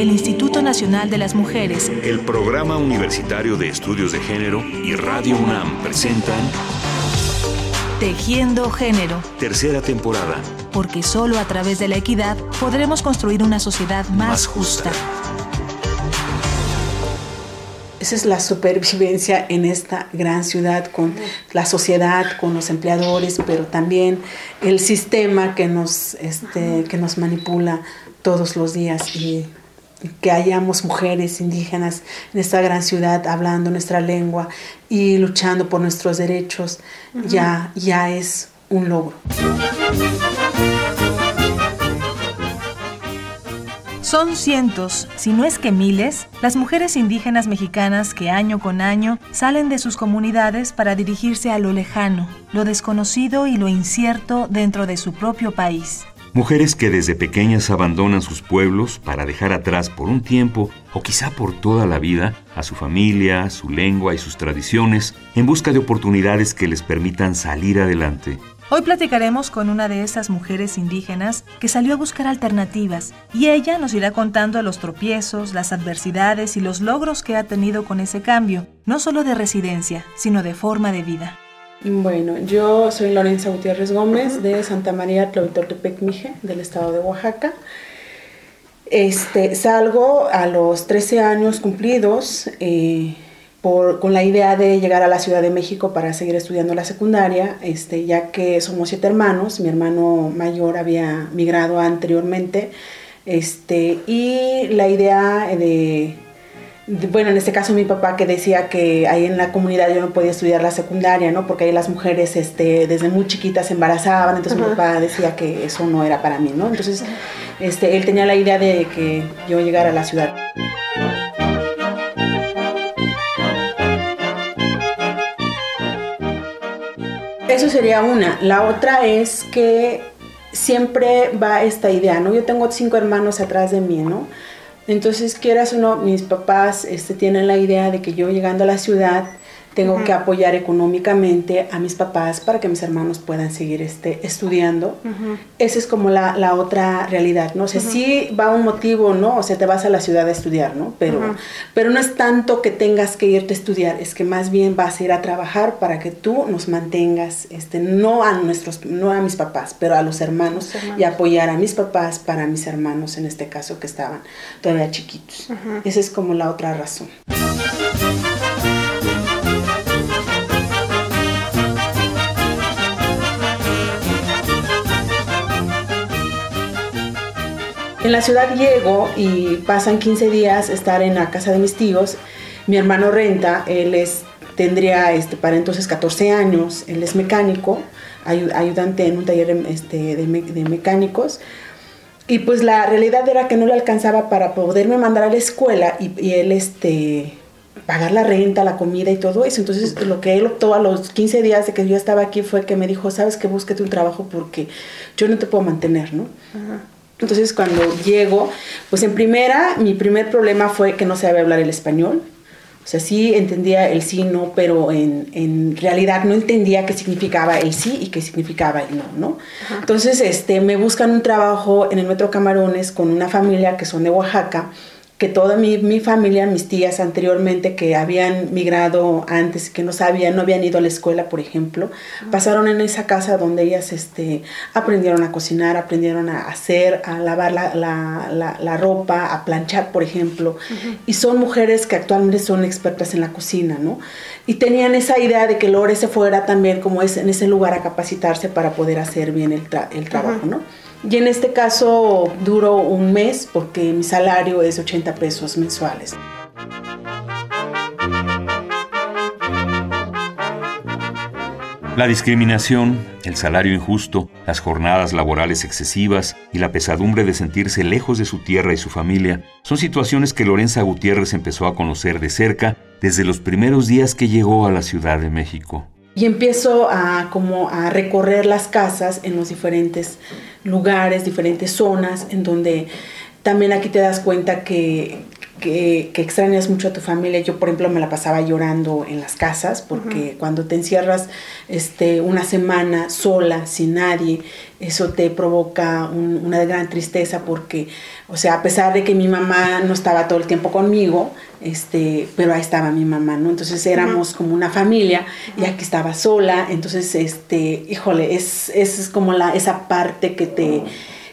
el Instituto Nacional de las Mujeres, el Programa Universitario de Estudios de Género y Radio UNAM presentan Tejiendo Género. Tercera temporada. Porque solo a través de la equidad podremos construir una sociedad más, justa. Esa es la supervivencia en esta gran ciudad con la sociedad, con los empleadores, pero también el sistema que nos, este, que nos manipula todos los días y que hayamos mujeres indígenas en esta gran ciudad hablando nuestra lengua y luchando por nuestros derechos, ya, ya es un logro. Son cientos, si no es que miles, las mujeres indígenas mexicanas que año con año salen de sus comunidades para dirigirse a lo lejano, lo desconocido y lo incierto dentro de su propio país. Mujeres que desde pequeñas abandonan sus pueblos para dejar atrás por un tiempo o quizá por toda la vida a su familia, su lengua y sus tradiciones en busca de oportunidades que les permitan salir adelante. Hoy platicaremos con una de esas mujeres indígenas que salió a buscar alternativas y ella nos irá contando los tropiezos, las adversidades y los logros que ha tenido con ese cambio, no solo de residencia, sino de forma de vida. Bueno, yo soy Lorenza Gutiérrez Gómez de Santa María Tepec Mije, del estado de Oaxaca. Este, salgo a los 13 años cumplidos eh, por, con la idea de llegar a la Ciudad de México para seguir estudiando la secundaria, este, ya que somos siete hermanos, mi hermano mayor había migrado anteriormente, este, y la idea de bueno, en este caso mi papá que decía que ahí en la comunidad yo no podía estudiar la secundaria, ¿no? Porque ahí las mujeres este, desde muy chiquitas se embarazaban, entonces mi papá decía que eso no era para mí, ¿no? Entonces este, él tenía la idea de que yo llegara a la ciudad. Eso sería una. La otra es que siempre va esta idea, ¿no? Yo tengo cinco hermanos atrás de mí, ¿no? Entonces, quieras o no, mis papás este, tienen la idea de que yo llegando a la ciudad tengo que apoyar económicamente a mis papás para que mis hermanos puedan seguir este, estudiando. Esa es como la, la, otra realidad, ¿no? O sea, sí va un motivo, ¿no? O sea, te vas a la ciudad a estudiar, ¿no? Pero, pero no es tanto que tengas que irte a estudiar, es que más bien vas a ir a trabajar para que tú nos mantengas, este, no a nuestros, no a mis papás, pero a los hermanos, y apoyar a mis papás para mis hermanos, en este caso, que estaban todavía chiquitos. Esa es como la otra razón. En la ciudad llego y pasan 15 días estar en la casa de mis tíos. Mi hermano renta, él es, tendría este, para entonces 14 años, él es mecánico, ayudante en un taller este, de, mecánicos. Y pues la realidad era que no le alcanzaba para poderme mandar a la escuela y, él este, pagar la renta, la comida y todo eso. Entonces lo que él optó a los 15 días de que yo estaba aquí fue que me dijo, sabes que búsquete un trabajo porque yo no te puedo mantener, ¿no? Entonces cuando llego, pues en primera, mi primer problema fue que no sabía hablar el español. O sea, sí entendía el sí, no, pero en, en realidad no entendía qué significaba el sí y qué significaba el no, ¿no? Entonces, este, me buscan un trabajo en el Metro Camarones con una familia que son de Oaxaca que toda mi, mi, familia, mis tías anteriormente que habían migrado antes, que no sabían, no habían ido a la escuela, por ejemplo, pasaron en esa casa donde ellas este, aprendieron a cocinar, aprendieron a hacer, a lavar la, la, la, ropa, a planchar, por ejemplo. Y son mujeres que actualmente son expertas en la cocina, ¿no? Y tenían esa idea de que Lore se fuera también como es en ese lugar a capacitarse para poder hacer bien el, el trabajo, ¿no? Y en este caso duró un mes porque mi salario es 80 pesos mensuales. La discriminación, el salario injusto, las jornadas laborales excesivas y la pesadumbre de sentirse lejos de su tierra y su familia son situaciones que Lorenza Gutiérrez empezó a conocer de cerca desde los primeros días que llegó a la Ciudad de México y empiezo a como a recorrer las casas en los diferentes lugares, diferentes zonas, en donde también aquí te das cuenta que, que, extrañas mucho a tu familia. Yo, por ejemplo, me la pasaba llorando en las casas porque cuando te encierras este, una semana sola, sin nadie, eso te provoca una gran tristeza porque, o sea, a pesar de que mi mamá no estaba todo el tiempo conmigo, este, pero ahí estaba mi mamá, ¿no? Entonces éramos como una familia y aquí estaba sola, entonces, este, híjole, es, es como la, esa parte que te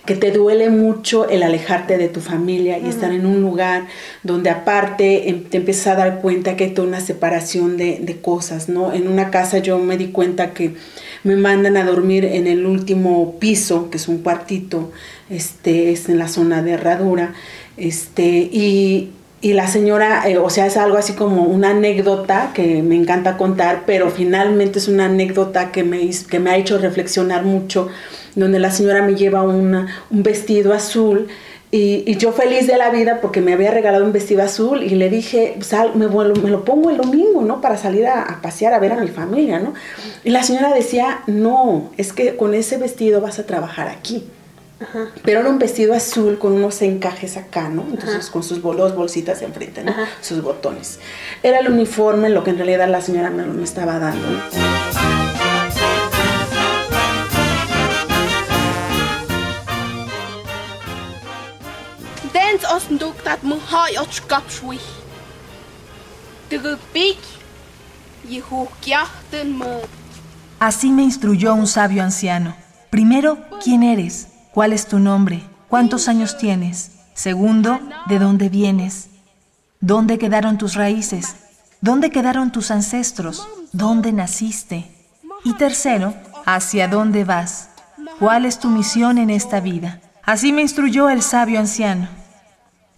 que te duele mucho el alejarte de tu familia y estar en un lugar donde aparte em, te empiezas a dar cuenta que hay toda una separación de, de, cosas, ¿no? En una casa yo me di cuenta que me mandan a dormir en el último piso, que es un cuartito, este, es en la zona de herradura, este, y, y la señora, eh, o sea, es algo así como una anécdota que me encanta contar, pero finalmente es una anécdota que me, que me ha hecho reflexionar mucho donde la señora me lleva un vestido azul y, yo feliz de la vida porque me había regalado un vestido azul y le dije, Sal, me, me, lo pongo el domingo, ¿no? Para salir a, pasear, a ver a mi familia, ¿no? Y la señora decía, no, es que con ese vestido vas a trabajar aquí. Pero era un vestido azul con unos encajes acá, ¿no? Entonces con sus dos bolsitas enfrente, ¿no? Sus botones. Era el uniforme, lo que en realidad la señora me, me estaba dando. Así me instruyó un sabio anciano. Primero, ¿quién eres? ¿Cuál es tu nombre? ¿Cuántos años tienes? Segundo, ¿de dónde vienes? ¿Dónde quedaron tus raíces? ¿Dónde quedaron tus ancestros? ¿Dónde naciste? Y tercero, ¿hacia dónde vas? ¿Cuál es tu misión en esta vida? Así me instruyó el sabio anciano.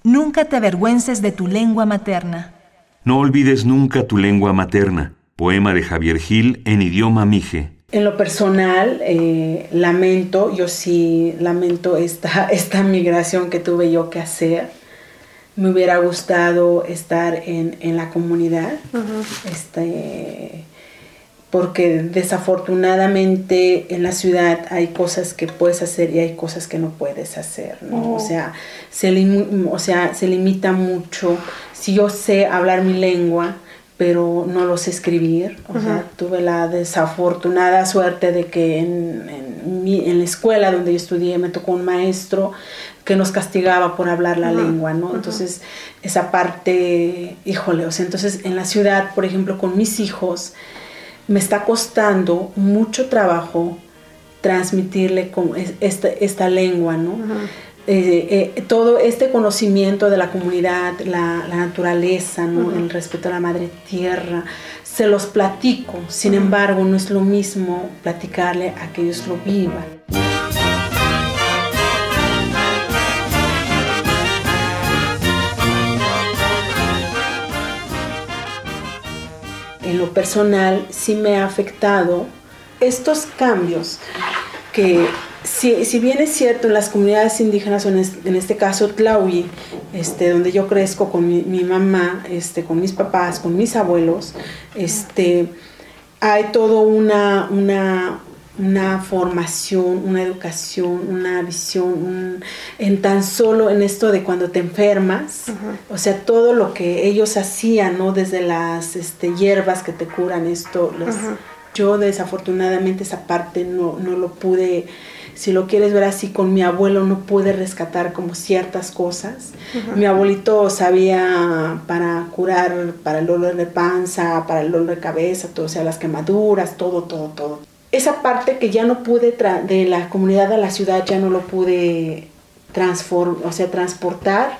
Nunca te avergüences de tu lengua materna. No olvides nunca tu lengua materna. Poema de Javier Gil en idioma mije. En lo personal, eh, lamento, yo sí lamento esta, esta migración que tuve yo que hacer. Me hubiera gustado estar en, en la comunidad. este, porque desafortunadamente en la ciudad hay cosas que puedes hacer y hay cosas que no puedes hacer, ¿no? O, sea, se o sea, se limita mucho. Si yo sé hablar mi lengua, pero no lo sé escribir, o sea, tuve la desafortunada suerte de que en, en, la escuela donde yo estudié me tocó un maestro que nos castigaba por hablar la lengua, ¿no? Entonces, esa parte, híjole, o sea, entonces en la ciudad, por ejemplo, con mis hijos, me está costando mucho trabajo transmitirle con esta, esta lengua, ¿no? Eh, eh, todo este conocimiento de la comunidad, la, naturaleza, ¿no? el respeto a la madre tierra, se los platico, sin embargo no es lo mismo platicarle a que ellos lo vivan. en lo personal sí me ha afectado estos cambios que si, si, bien es cierto en las comunidades indígenas, en este, en este caso Tlaui, este, donde yo crezco con mi, mi, mamá, este, con mis papás, con mis abuelos, este, hay todo una, una, una formación, una educación, una visión, en tan solo en esto de cuando te enfermas, o sea, todo lo que ellos hacían, ¿no? Desde las este, hierbas que te curan, esto, yo desafortunadamente esa parte no, no lo pude, si lo quieres ver así, con mi abuelo no pude rescatar como ciertas cosas. Mi abuelito sabía para curar, para el dolor de panza, para el dolor de cabeza, todo, o sea, las quemaduras, todo, todo, todo. Esa parte que ya no pude de la comunidad a la ciudad ya no lo pude transform o sea, transportar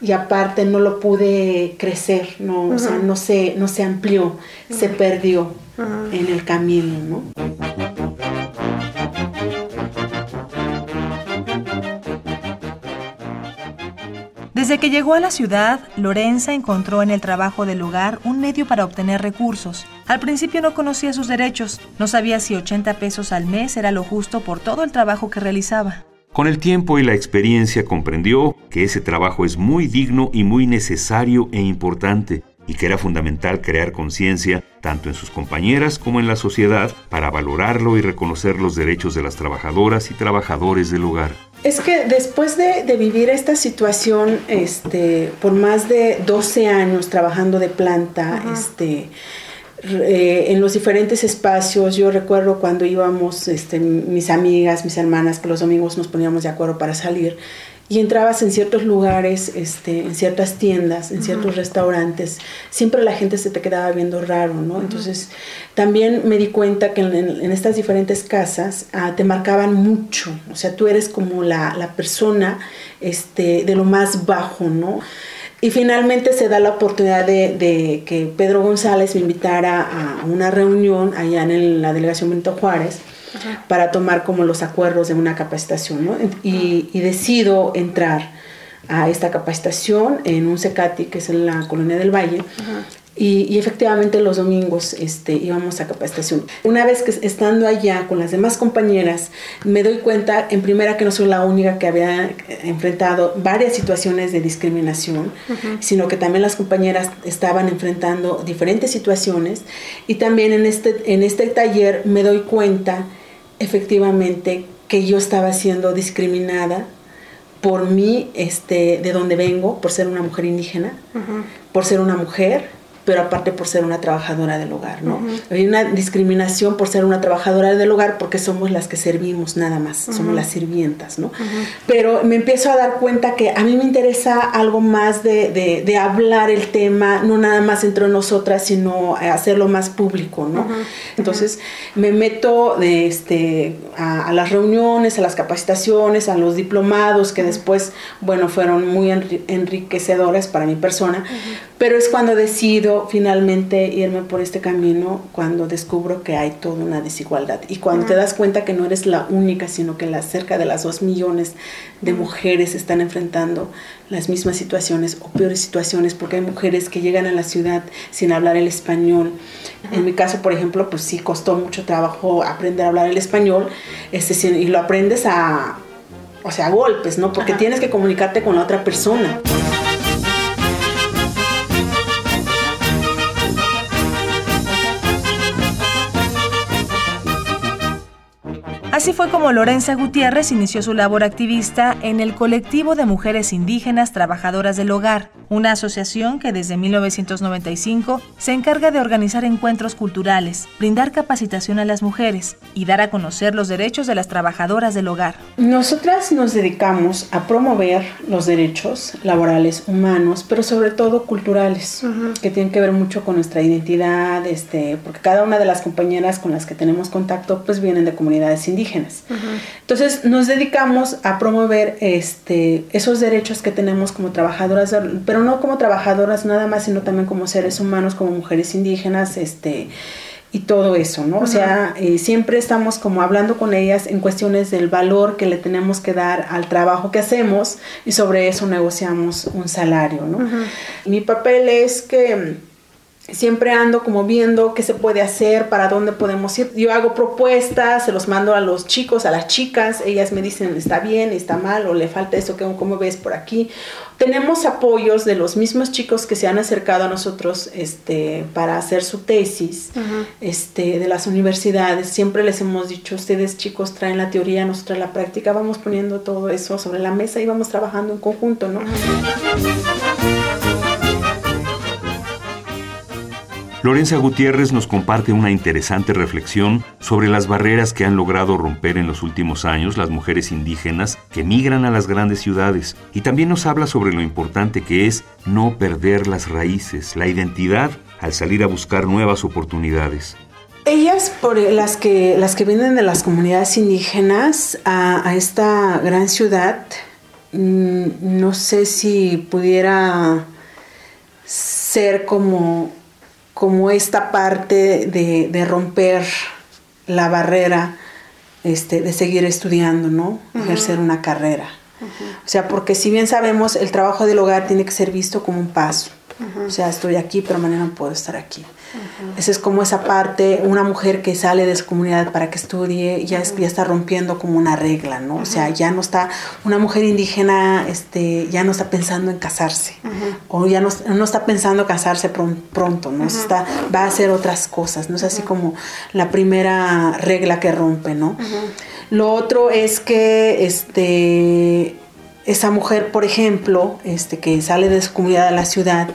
y aparte no lo pude crecer, no, o sea, no se, no se amplió, se perdió en el camino, ¿no? Desde que llegó a la ciudad, Lorenza encontró en el trabajo del hogar un medio para obtener recursos. Al principio no conocía sus derechos, no sabía si 80 pesos al mes era lo justo por todo el trabajo que realizaba. Con el tiempo y la experiencia comprendió que ese trabajo es muy digno y muy necesario e importante, y que era fundamental crear conciencia tanto en sus compañeras como en la sociedad para valorarlo y reconocer los derechos de las trabajadoras y trabajadores del hogar. Es que después de, vivir esta situación, este, por más de 12 años trabajando de planta, este, eh, en los diferentes espacios, yo recuerdo cuando íbamos, este, mis amigas, mis hermanas, que los domingos nos poníamos de acuerdo para salir, y entrabas en ciertos lugares, este, en ciertas tiendas, en ciertos restaurantes, siempre la gente se te quedaba viendo raro, ¿no? Entonces, también me di cuenta que en, estas diferentes casas ah, te marcaban mucho, o sea, tú eres como la, la persona este, de lo más bajo, ¿no? Y finalmente se da la oportunidad de, de, que Pedro González me invitara a una reunión allá en la delegación Benito Juárez para tomar como los acuerdos de una capacitación, ¿no? Y, decido entrar a esta capacitación en un CECATI, que es en la Colonia del Valle, y, efectivamente los domingos este, íbamos a capacitación. Una vez que estando allá con las demás compañeras, me doy cuenta, en primera, que no soy la única que había enfrentado varias situaciones de discriminación, sino que también las compañeras estaban enfrentando diferentes situaciones. Y también en este, en este taller me doy cuenta efectivamente que yo estaba siendo discriminada por mí, este, de donde vengo, por ser una mujer indígena, por ser una mujer, pero aparte por ser una trabajadora del hogar, ¿no? Hay una discriminación por ser una trabajadora del hogar porque somos las que servimos nada más, somos las sirvientas, ¿no? Pero me empiezo a dar cuenta que a mí me interesa algo más de, de, hablar el tema, no nada más entre nosotras, sino hacerlo más público, ¿no? Entonces me meto de este, a, a, las reuniones, a las capacitaciones, a los diplomados que después, bueno, fueron muy enriquecedores para mi persona, pero es cuando decido finalmente irme por este camino, cuando descubro que hay toda una desigualdad. Y cuando te das cuenta que no eres la única, sino que las, cerca de las dos millones de mujeres están enfrentando las mismas situaciones o peores situaciones, porque hay mujeres que llegan a la ciudad sin hablar el español. En mi caso, por ejemplo, pues sí costó mucho trabajo aprender a hablar el español, este, y lo aprendes a, o sea, a golpes, ¿no? Porque tienes que comunicarte con la otra persona. Así fue como Lorenza Gutiérrez inició su labor activista en el colectivo de mujeres indígenas trabajadoras del hogar, una asociación que desde 1995 se encarga de organizar encuentros culturales, brindar capacitación a las mujeres y dar a conocer los derechos de las trabajadoras del hogar. Nosotras nos dedicamos a promover los derechos laborales humanos, pero sobre todo culturales, que tienen que ver mucho con nuestra identidad, este, porque cada una de las compañeras con las que tenemos contacto pues vienen de comunidades indígenas entonces nos dedicamos a promover este, esos derechos que tenemos como trabajadoras, pero no como trabajadoras nada más, sino también como seres humanos, como mujeres indígenas, este, y todo eso, ¿no? O sea, eh, siempre estamos como hablando con ellas en cuestiones del valor que le tenemos que dar al trabajo que hacemos y sobre eso negociamos un salario, ¿no? Mi papel es que siempre ando como viendo qué se puede hacer, para dónde podemos ir. Yo hago propuestas, se los mando a los chicos, a las chicas, ellas me dicen está bien, está mal o le falta eso, ¿cómo ves por aquí? Tenemos apoyos de los mismos chicos que se han acercado a nosotros este, para hacer su tesis este, de las universidades. Siempre les hemos dicho, ustedes chicos traen la teoría, nosotros la práctica, vamos poniendo todo eso sobre la mesa y vamos trabajando en conjunto, ¿no? Lorenza Gutiérrez nos comparte una interesante reflexión sobre las barreras que han logrado romper en los últimos años las mujeres indígenas que migran a las grandes ciudades y también nos habla sobre lo importante que es no perder las raíces, la identidad al salir a buscar nuevas oportunidades. Ellas, por las que, las que vienen de las comunidades indígenas a, esta gran ciudad, mm, no sé si pudiera ser como como esta parte de, romper la barrera este, de seguir estudiando, ¿no? Ejercer una carrera. O sea, porque si bien sabemos, el trabajo del hogar tiene que ser visto como un paso. O sea, estoy aquí, pero mañana no puedo estar aquí. Esa es como esa parte, una mujer que sale de su comunidad para que estudie, ya, ya está rompiendo como una regla, ¿no? O sea, ya no está, una mujer indígena este, ya no está pensando en casarse, o ya no, no, está pensando casarse pronto, ¿no? está, va a hacer otras cosas, ¿no? Es así como la primera regla que rompe, ¿no? Lo otro es que este, esa mujer, por ejemplo, este, que sale de su comunidad a la ciudad,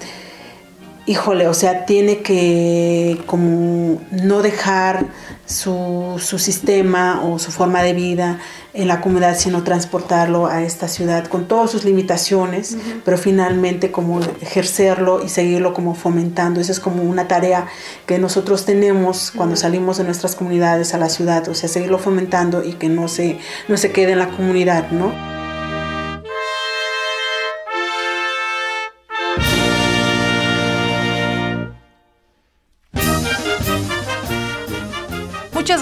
híjole, o sea, tiene que como no dejar su, sistema o su forma de vida en la comunidad, sino transportarlo a esta ciudad con todas sus limitaciones, pero finalmente como ejercerlo y seguirlo como fomentando. Esa es como una tarea que nosotros tenemos cuando salimos de nuestras comunidades a la ciudad, o sea, seguirlo fomentando y que no se, no se quede en la comunidad, ¿no?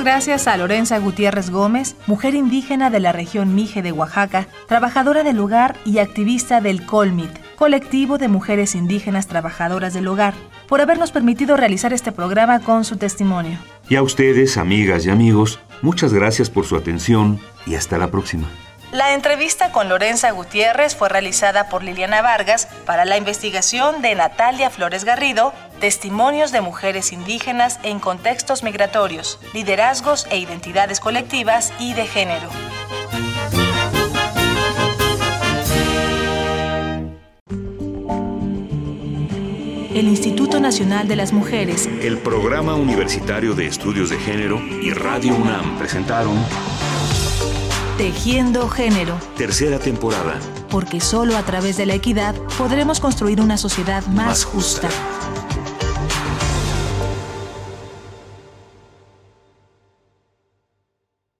Gracias a Lorenza Gutiérrez Gómez, mujer indígena de la región Mije de Oaxaca, trabajadora del hogar y activista del Colmit, colectivo de mujeres indígenas trabajadoras del hogar, por habernos permitido realizar este programa con su testimonio. Y a ustedes, amigas y amigos, muchas gracias por su atención y hasta la próxima. La entrevista con Lorenza Gutiérrez fue realizada por Liliana Vargas para la investigación de Natalia Flores Garrido, Testimonios de mujeres indígenas en contextos migratorios, liderazgos e identidades colectivas y de género. El Instituto Nacional de las Mujeres, el Programa Universitario de Estudios de Género y Radio UNAM presentaron Tejiendo Género. Tercera temporada. Porque solo a través de la equidad podremos construir una sociedad más, justa.